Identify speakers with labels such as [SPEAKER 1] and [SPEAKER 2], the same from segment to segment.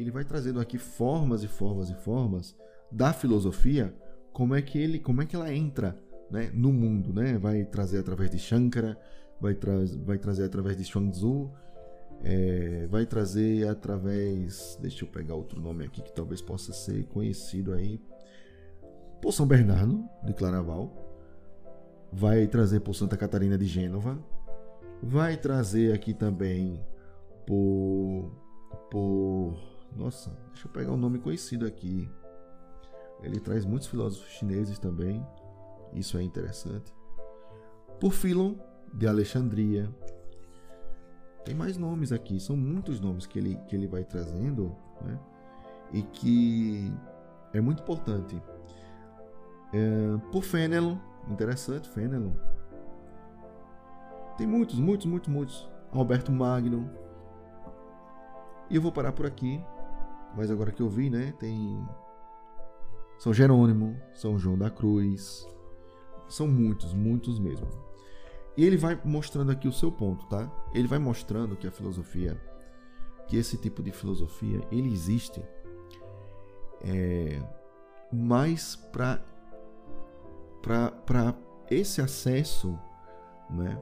[SPEAKER 1] Ele vai trazendo aqui formas e formas e formas da filosofia, como é que ele, como é que ela entra, né, no mundo, né? Vai trazer através de Shankara, vai, tra vai trazer através de Xuanzu, é, vai trazer através, deixa eu pegar outro nome aqui que talvez possa ser conhecido aí, por São Bernardo de Claraval, vai trazer por Santa Catarina de Gênova, vai trazer aqui também por por nossa, deixa eu pegar um nome conhecido aqui. Ele traz muitos filósofos chineses também. Isso é interessante. Por Philon de Alexandria. Tem mais nomes aqui, são muitos nomes que ele, que ele vai trazendo, né? E que é muito importante. É, por Fenelon, interessante, Fenelon. Tem muitos, muitos, muitos, muitos. Alberto Magno, e eu vou parar por aqui. Mas agora que eu vi, né? Tem São Jerônimo, São João da Cruz. São muitos, muitos mesmo. E ele vai mostrando aqui o seu ponto, tá? Ele vai mostrando que a filosofia, que esse tipo de filosofia, ele existe é, mais para para esse acesso, né?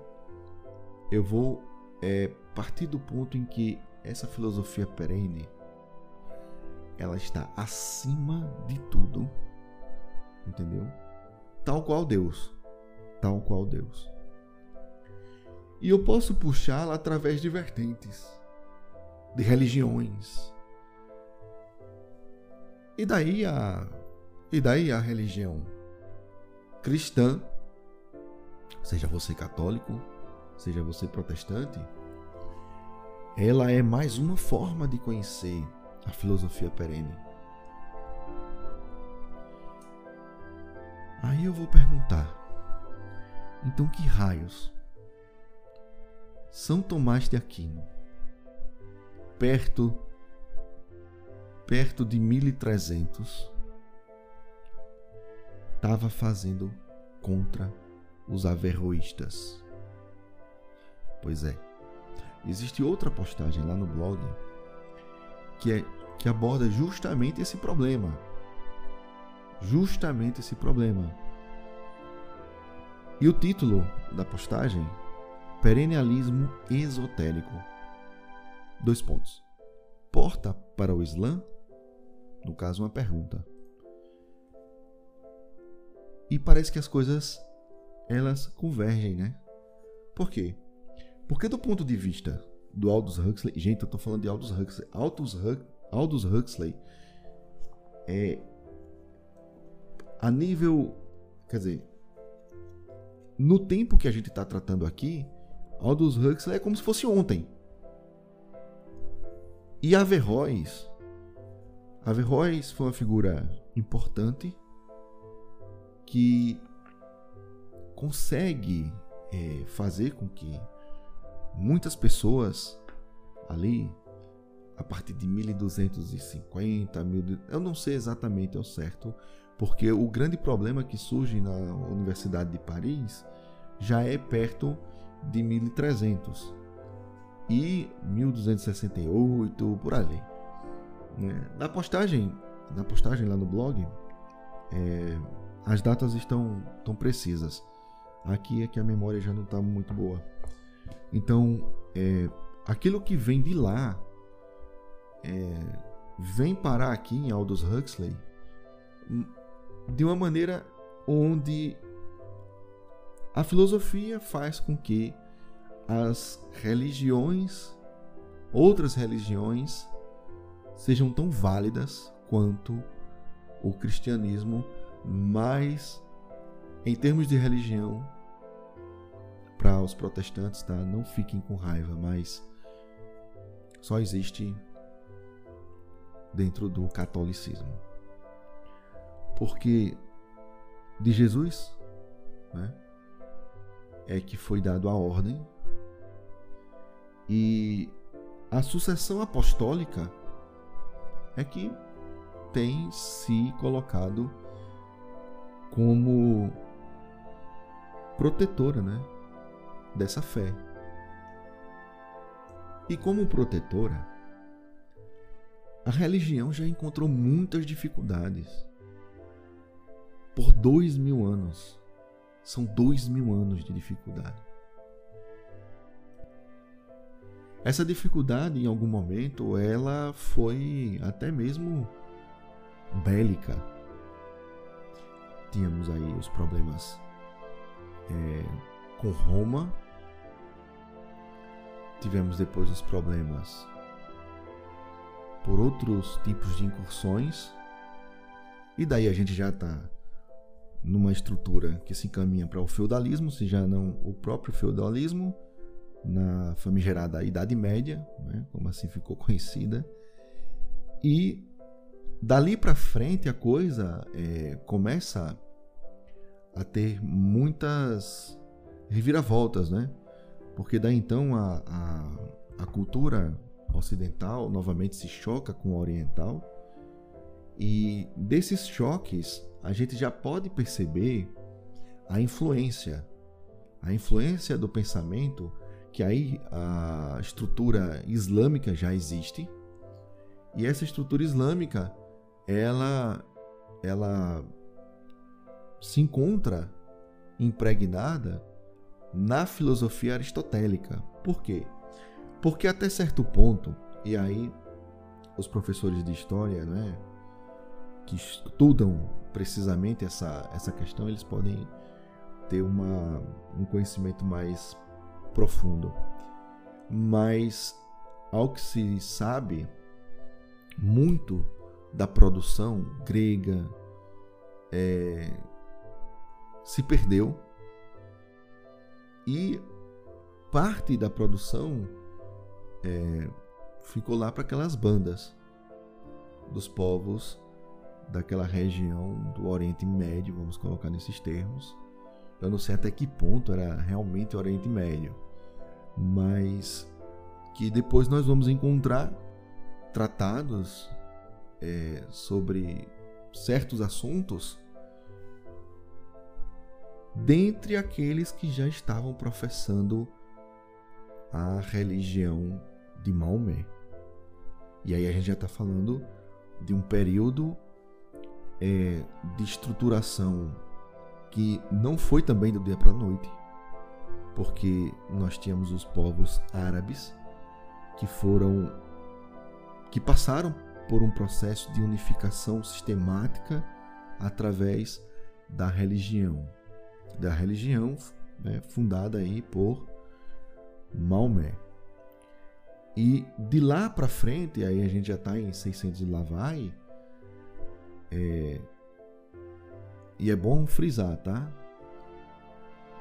[SPEAKER 1] Eu vou é, partir do ponto em que essa filosofia perene ela está acima de tudo, entendeu? Tal qual Deus, tal qual Deus. E eu posso puxá-la através de vertentes, de religiões. E daí a e daí a religião cristã, seja você católico, seja você protestante, ela é mais uma forma de conhecer a filosofia perene. Aí eu vou perguntar: então que raios São Tomás de Aquino, perto perto de 1300, estava fazendo contra os averroístas? Pois é. Existe outra postagem lá no blog que, é, que aborda justamente esse problema. Justamente esse problema. E o título da postagem: Perennialismo Esotérico. Dois pontos. Porta para o Islã? No caso, uma pergunta. E parece que as coisas elas convergem, né? Por quê? Porque do ponto de vista do Aldous Huxley, gente, eu tô falando de Aldous Huxley, Aldous, Aldous Huxley é a nível, quer dizer, no tempo que a gente está tratando aqui, Aldous Huxley é como se fosse ontem. E Averroes, Averroes foi uma figura importante que consegue é, fazer com que muitas pessoas ali a partir de 1250, eu não sei exatamente ao certo, porque o grande problema que surge na Universidade de Paris já é perto de 1300 e 1268 por ali. Né? Na postagem, na postagem lá no blog, é, as datas estão tão precisas. Aqui é que a memória já não está muito boa. Então, é, aquilo que vem de lá é, vem parar aqui em Aldous Huxley hum, de uma maneira onde a filosofia faz com que as religiões, outras religiões, sejam tão válidas quanto o cristianismo, mas em termos de religião, para os protestantes, tá? Não fiquem com raiva, mas só existe dentro do catolicismo. Porque de Jesus, né, é que foi dado a ordem e a sucessão apostólica é que tem se colocado como protetora, né, dessa fé. E como protetora, a religião já encontrou muitas dificuldades. Por dois mil anos. São dois mil anos de dificuldade. Essa dificuldade, em algum momento, ela foi até mesmo bélica. Tínhamos aí os problemas é, com Roma, tivemos depois os problemas por outros tipos de incursões, e daí a gente já está numa estrutura que se encaminha para o feudalismo, se já não o próprio feudalismo, na famigerada Idade Média, né, como assim ficou conhecida, e dali para frente a coisa é, começa a ter muitas reviravoltas, né? Porque daí então a, a, a cultura ocidental novamente se choca com a oriental. E desses choques a gente já pode perceber a influência, a influência do pensamento que aí a estrutura islâmica já existe. E essa estrutura islâmica ela ela se encontra impregnada na filosofia aristotélica. Por quê? Porque até certo ponto, e aí os professores de história, né, que estudam precisamente essa, essa questão, eles podem ter uma, um conhecimento mais profundo. Mas, ao que se sabe, muito da produção grega é, se perdeu e parte da produção é, ficou lá para aquelas bandas dos povos daquela região do Oriente Médio, vamos colocar nesses termos. Eu não sei até que ponto era realmente Oriente Médio, mas que depois nós vamos encontrar tratados é, sobre certos assuntos dentre aqueles que já estavam professando a religião de Maomé. E aí a gente já está falando de um período é, de estruturação que não foi também do dia para a noite, porque nós tínhamos os povos árabes que foram que passaram por um processo de unificação sistemática através da religião, da religião né, fundada aí por Maomé. E de lá para frente, aí a gente já está em 600 e lá vai, é, e é bom frisar, tá?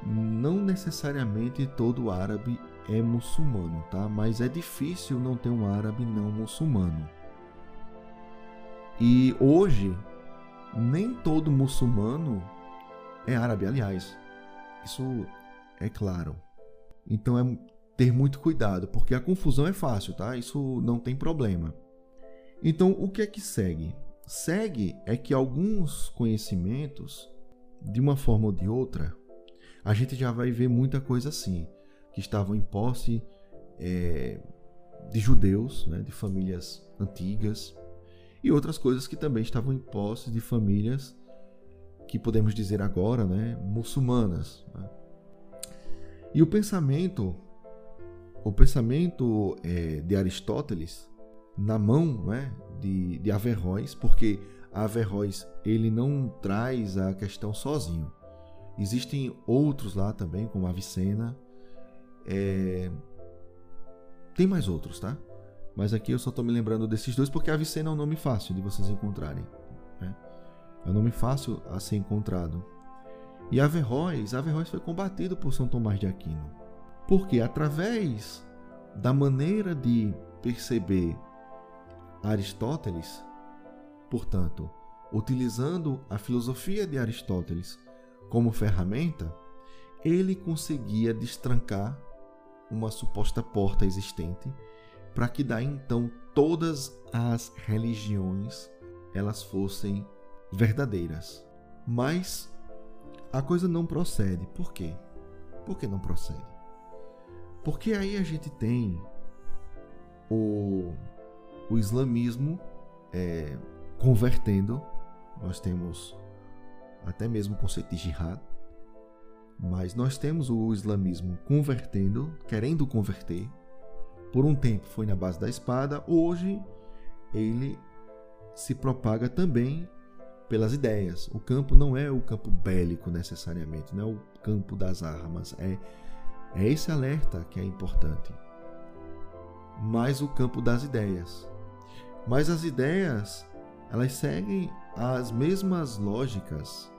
[SPEAKER 1] Não necessariamente todo árabe é muçulmano, tá? Mas é difícil não ter um árabe não muçulmano. E hoje, nem todo muçulmano é árabe, aliás. Isso é claro. Então é ter muito cuidado, porque a confusão é fácil, tá? Isso não tem problema. Então, o que é que segue? Segue é que alguns conhecimentos, de uma forma ou de outra, a gente já vai ver muita coisa assim, que estavam em posse é, de judeus, né, de famílias antigas, e outras coisas que também estavam em posse de famílias que podemos dizer agora, né, muçulmanas. Né? E o pensamento, o pensamento é, de Aristóteles na mão, né, de, de Averroes, porque Averroes ele não traz a questão sozinho. Existem outros lá também, como Avicena. É... Tem mais outros, tá? Mas aqui eu só estou me lembrando desses dois porque Avicena é um nome fácil de vocês encontrarem. Né? É um nome fácil a ser encontrado. E Averroes, Averroes foi combatido por São Tomás de Aquino. Porque através da maneira de perceber Aristóteles, portanto, utilizando a filosofia de Aristóteles como ferramenta, ele conseguia destrancar uma suposta porta existente para que daí então todas as religiões elas fossem verdadeiras. Mas a coisa não procede. Por quê? Por que não procede? Porque aí a gente tem o, o islamismo é, convertendo. Nós temos até mesmo o conceito de jihad. Mas nós temos o islamismo convertendo, querendo converter. Por um tempo foi na base da espada, hoje ele se propaga também pelas ideias. O campo não é o campo bélico necessariamente, não é o campo das armas, é, é esse alerta que é importante. Mas o campo das ideias. Mas as ideias, elas seguem as mesmas lógicas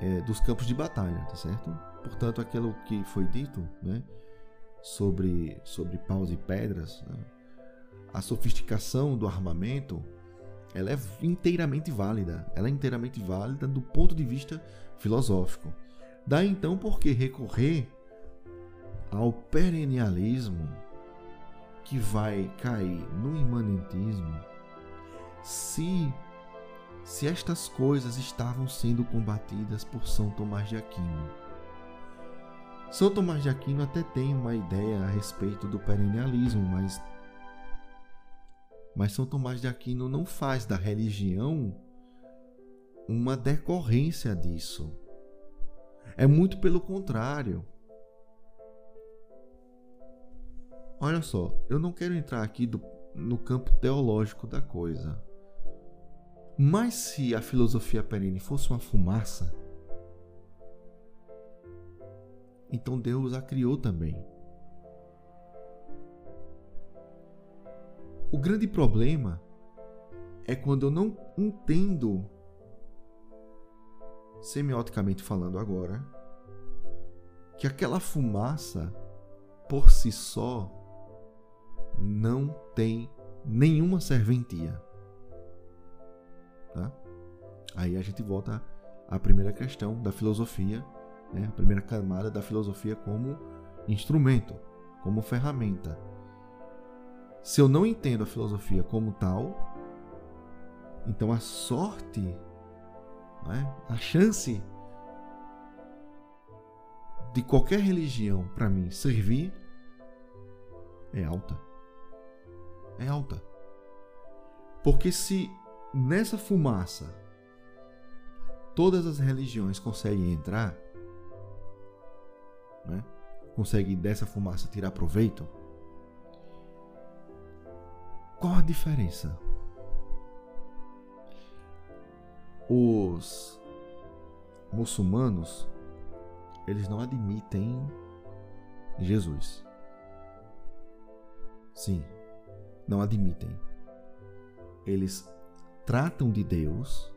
[SPEAKER 1] é, dos campos de batalha, tá certo? Portanto, aquilo que foi dito, né, sobre sobre paus e pedras, né, a sofisticação do armamento, ela é inteiramente válida. Ela é inteiramente válida do ponto de vista filosófico. Daí então por que recorrer ao perennialismo que vai cair no imanentismo se se estas coisas estavam sendo combatidas por São Tomás de Aquino. São Tomás de Aquino até tem uma ideia a respeito do perennialismo, mas mas São Tomás de Aquino não faz da religião uma decorrência disso. É muito pelo contrário. Olha só, eu não quero entrar aqui do, no campo teológico da coisa. Mas se a filosofia perene fosse uma fumaça, então Deus a criou também. Grande problema é quando eu não entendo, semioticamente falando agora, que aquela fumaça por si só não tem nenhuma serventia. Tá? Aí a gente volta à primeira questão da filosofia, né? a primeira camada da filosofia como instrumento, como ferramenta se eu não entendo a filosofia como tal, então a sorte, né, a chance de qualquer religião para mim servir é alta. É alta. Porque se nessa fumaça todas as religiões conseguem entrar, né, conseguem dessa fumaça tirar proveito, qual a diferença? Os muçulmanos, eles não admitem Jesus. Sim, não admitem. Eles tratam de Deus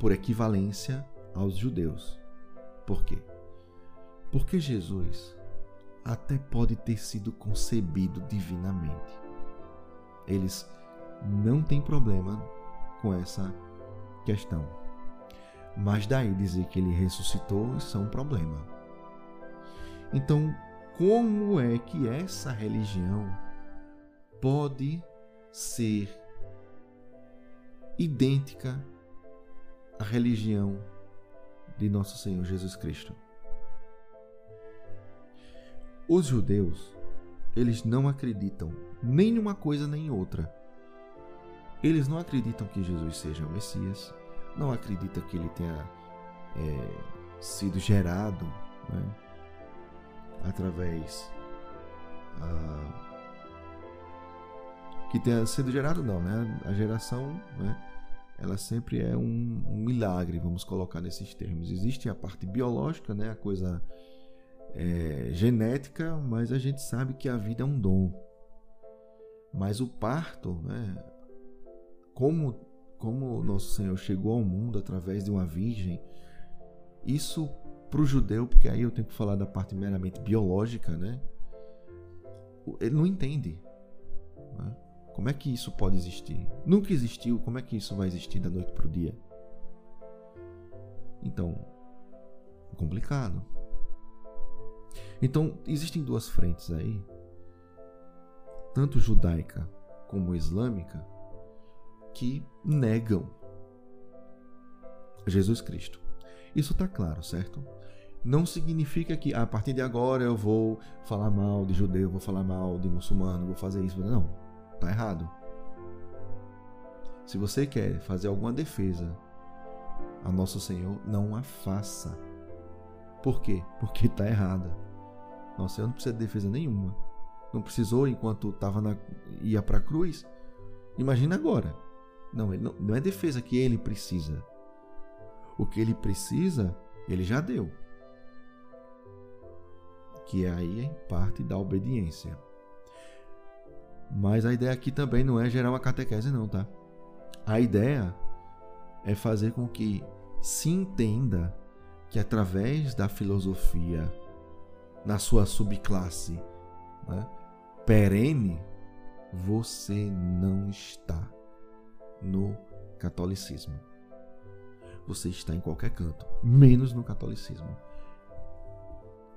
[SPEAKER 1] por equivalência aos judeus. Por quê? Porque Jesus até pode ter sido concebido divinamente. Eles não têm problema com essa questão. Mas daí dizer que ele ressuscitou, isso é um problema. Então, como é que essa religião pode ser idêntica à religião de nosso Senhor Jesus Cristo? Os judeus, eles não acreditam nem numa coisa nem em outra. Eles não acreditam que Jesus seja o Messias, não acreditam que ele tenha é, sido gerado né, através. Ah, que tenha sido gerado, não, né? A geração, né? Ela sempre é um, um milagre, vamos colocar nesses termos. Existe a parte biológica, né? A coisa é, genética, mas a gente sabe que a vida é um dom. Mas o parto, né, como, como nosso Senhor chegou ao mundo através de uma virgem, isso para o judeu, porque aí eu tenho que falar da parte meramente biológica, né? Ele não entende. Né? Como é que isso pode existir? Nunca existiu, como é que isso vai existir da noite para o dia? Então, complicado. Então, existem duas frentes aí, tanto judaica como islâmica, que negam Jesus Cristo. Isso está claro, certo? Não significa que a partir de agora eu vou falar mal de judeu, vou falar mal de muçulmano, vou fazer isso. Não, Tá errado. Se você quer fazer alguma defesa a nosso Senhor, não a faça. Por quê? Porque está errada. Nosso Senhor não precisa de defesa nenhuma. Não precisou enquanto tava na, ia para a cruz. Imagina agora. Não, ele não, não é defesa que ele precisa. O que ele precisa, ele já deu. Que é aí em parte da obediência. Mas a ideia aqui também não é gerar uma catequese, não, tá? A ideia é fazer com que se entenda que através da filosofia, na sua subclasse né, perene, você não está no catolicismo. Você está em qualquer canto, menos no catolicismo.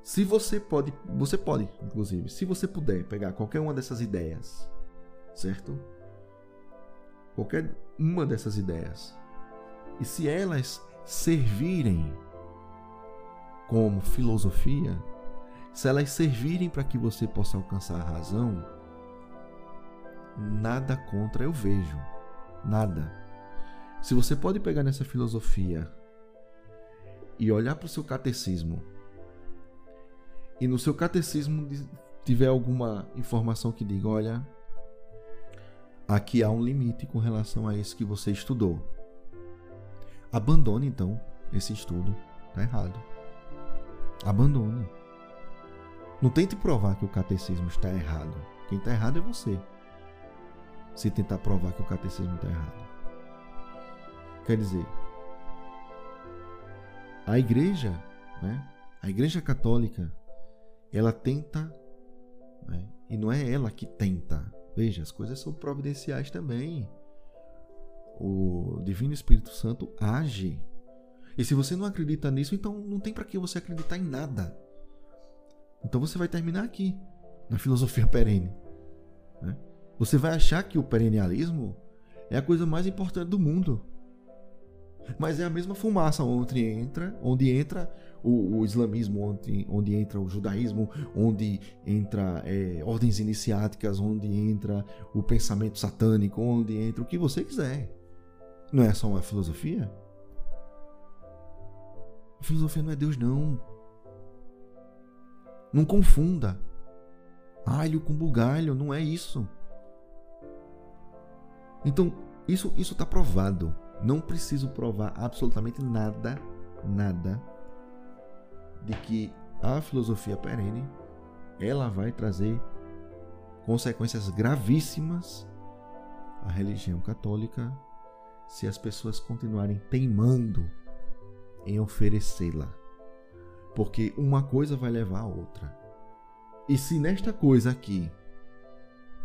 [SPEAKER 1] Se você pode, você pode, inclusive, se você puder pegar qualquer uma dessas ideias, certo? Qualquer uma dessas ideias. E se elas servirem como filosofia, se elas servirem para que você possa alcançar a razão, nada contra eu vejo. Nada. Se você pode pegar nessa filosofia e olhar para o seu catecismo, e no seu catecismo tiver alguma informação que diga: olha, aqui há um limite com relação a isso que você estudou. Abandone então esse estudo. Está errado. Abandone. Não tente provar que o catecismo está errado. Quem está errado é você. Se tentar provar que o catecismo está errado. Quer dizer, a igreja, né? a igreja católica, ela tenta, né? e não é ela que tenta, Veja, as coisas são providenciais também. O Divino Espírito Santo age. E se você não acredita nisso, então não tem para que você acreditar em nada. Então você vai terminar aqui, na filosofia perene. Né? Você vai achar que o perennialismo é a coisa mais importante do mundo. Mas é a mesma fumaça onde entra, onde entra o, o islamismo, onde, onde entra o judaísmo, onde entra é, ordens iniciáticas, onde entra o pensamento satânico, onde entra o que você quiser. Não é só uma filosofia? A filosofia não é Deus, não. Não confunda. Alho com bugalho, não é isso. Então, isso isso está provado. Não preciso provar absolutamente nada, nada de que a filosofia perene ela vai trazer consequências gravíssimas à religião católica se as pessoas continuarem teimando em oferecê-la. Porque uma coisa vai levar a outra. E se nesta coisa aqui,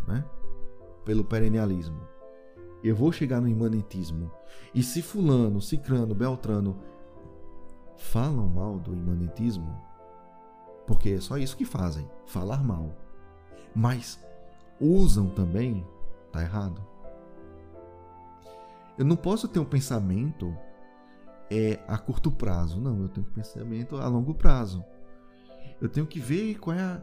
[SPEAKER 1] né, pelo perennialismo, eu vou chegar no imanentismo. E se fulano, cicrano, beltrano falam mal do imanentismo, porque é só isso que fazem, falar mal. Mas usam também, tá errado. Eu não posso ter um pensamento é, a curto prazo, não, eu tenho pensamento a longo prazo. Eu tenho que ver qual é a,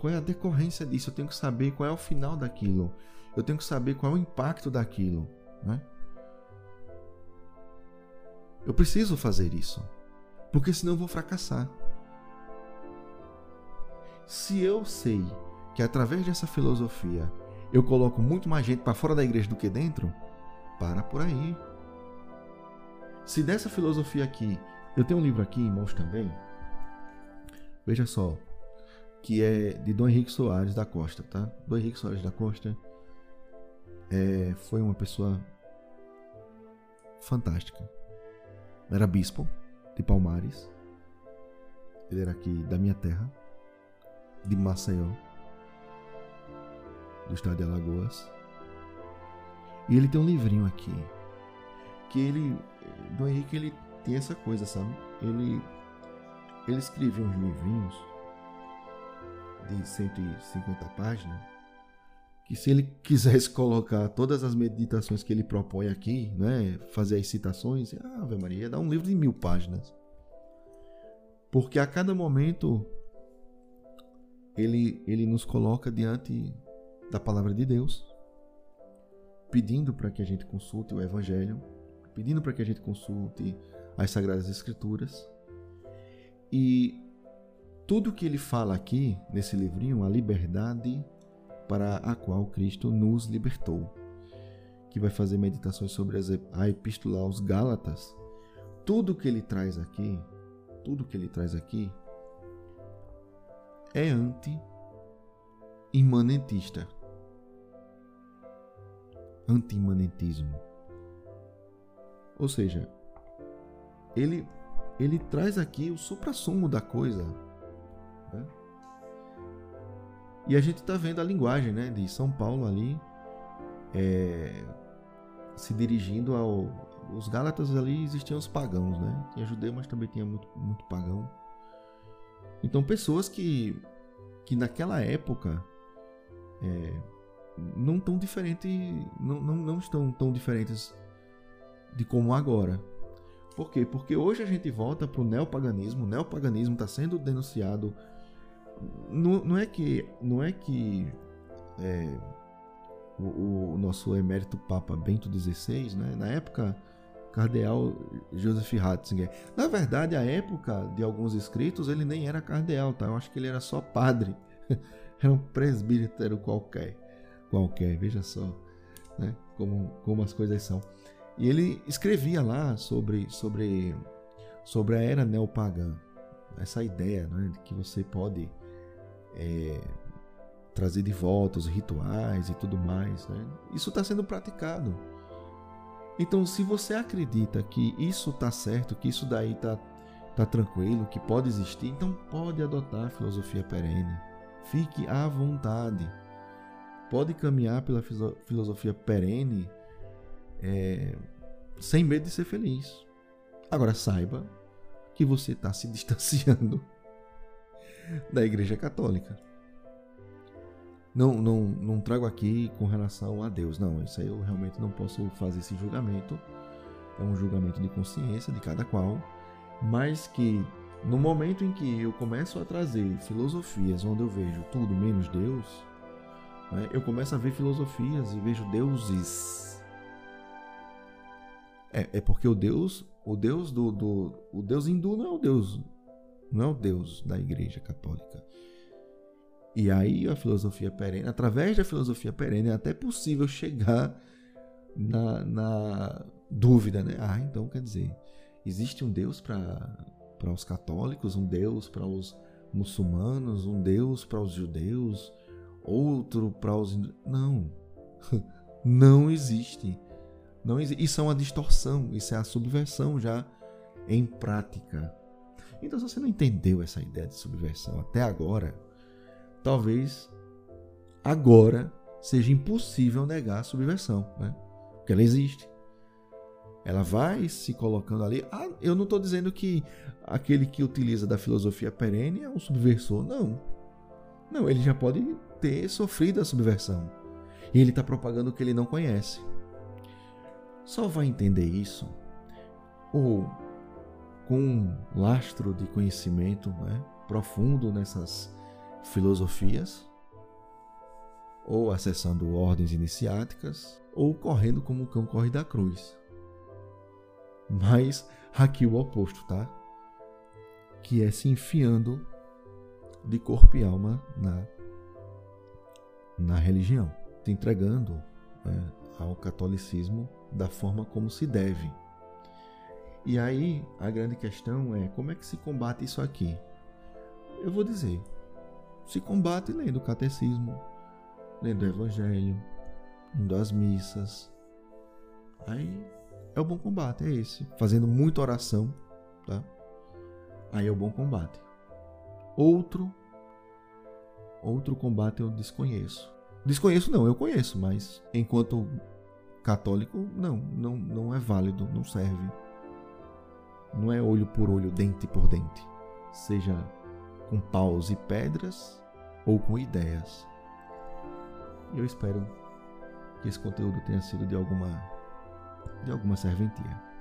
[SPEAKER 1] qual é a decorrência disso, eu tenho que saber qual é o final daquilo eu tenho que saber qual é o impacto daquilo. Né? Eu preciso fazer isso, porque senão eu vou fracassar. Se eu sei que através dessa filosofia eu coloco muito mais gente para fora da igreja do que dentro, para por aí. Se dessa filosofia aqui, eu tenho um livro aqui em mãos também, veja só, que é de Dom Henrique Soares da Costa, tá? Dom Henrique Soares da Costa é, foi uma pessoa fantástica. Era bispo de Palmares. Ele era aqui da minha terra, de Maceió, do estado de Alagoas. E ele tem um livrinho aqui que ele, do Henrique, ele tem essa coisa, sabe? Ele ele escreve uns livrinhos de 150 páginas que se ele quisesse colocar todas as meditações que ele propõe aqui, né, fazer as citações, Ave Maria, dá um livro de mil páginas. Porque a cada momento ele, ele nos coloca diante da palavra de Deus, pedindo para que a gente consulte o Evangelho, pedindo para que a gente consulte as Sagradas Escrituras. E tudo que ele fala aqui nesse livrinho, a liberdade para a qual Cristo nos libertou, que vai fazer meditações sobre a Epístola aos Gálatas, tudo que ele traz aqui, tudo que ele traz aqui é anti-imanentista. Anti-imanentismo. Ou seja, ele, ele traz aqui o supra-sumo da coisa. Né? E a gente está vendo a linguagem né, de São Paulo ali é, se dirigindo ao. Os Gálatas ali existiam os pagãos, né? Tinha judeu, mas também tinha muito, muito pagão. Então, pessoas que, que naquela época é, não tão diferente, não, não, não estão tão diferentes de como agora. Por quê? Porque hoje a gente volta para o neopaganismo. O neopaganismo está sendo denunciado. Não, não, é que, não é que é, o, o, nosso emérito Papa Bento XVI, né, na época cardeal Joseph Ratzinger. Na verdade, a época de alguns escritos, ele nem era cardeal, tá? Eu acho que ele era só padre. era um presbítero qualquer. Qualquer, veja só, né? Como, como as coisas são. E ele escrevia lá sobre, sobre, sobre a era neopagã. Essa ideia né, de que você pode é, trazer de volta os rituais e tudo mais. Né? Isso está sendo praticado então, se você acredita que isso está certo, que isso daí está tá tranquilo, que pode existir, então pode adotar a filosofia perene. Fique à vontade. Pode caminhar pela filosofia perene é, sem medo de ser feliz. Agora saiba que você está se distanciando da Igreja Católica não, não, não trago aqui com relação a Deus. Não, isso aí eu realmente não posso fazer esse julgamento. É um julgamento de consciência de cada qual. Mas que no momento em que eu começo a trazer filosofias onde eu vejo tudo menos Deus, né, eu começo a ver filosofias e vejo deuses. É, é porque o Deus, o Deus do, do, o Deus hindu não é o Deus, não é o Deus da Igreja Católica. E aí a filosofia perene, através da filosofia perene, é até possível chegar na, na dúvida, né? Ah, então quer dizer, existe um Deus para os católicos, um Deus para os muçulmanos, um Deus para os judeus, outro para os. Não. Não existe. Não. Isso é uma distorção, isso é a subversão já em prática. Então, se você não entendeu essa ideia de subversão até agora, talvez agora seja impossível negar a subversão, né? porque ela existe. Ela vai se colocando ali. Ah, eu não estou dizendo que aquele que utiliza da filosofia perene é um subversor, não. Não, ele já pode ter sofrido a subversão. E ele está propagando o que ele não conhece. Só vai entender isso ou com um lastro de conhecimento né, profundo nessas filosofias, ou acessando ordens iniciáticas, ou correndo como o cão corre da cruz. Mas aqui o oposto, tá? Que é se enfiando de corpo e alma na, na religião, se entregando né, ao catolicismo da forma como se deve. E aí a grande questão é como é que se combate isso aqui? Eu vou dizer, se combate lendo o catecismo, lendo o evangelho, indo às missas. Aí é o bom combate, é esse. Fazendo muita oração, tá? Aí é o bom combate. Outro outro combate eu desconheço. Desconheço não, eu conheço, mas enquanto católico não, não não é válido, não serve. Não é olho por olho, dente por dente. Seja com paus e pedras ou com ideias. Eu espero que esse conteúdo tenha sido de alguma de alguma serventia.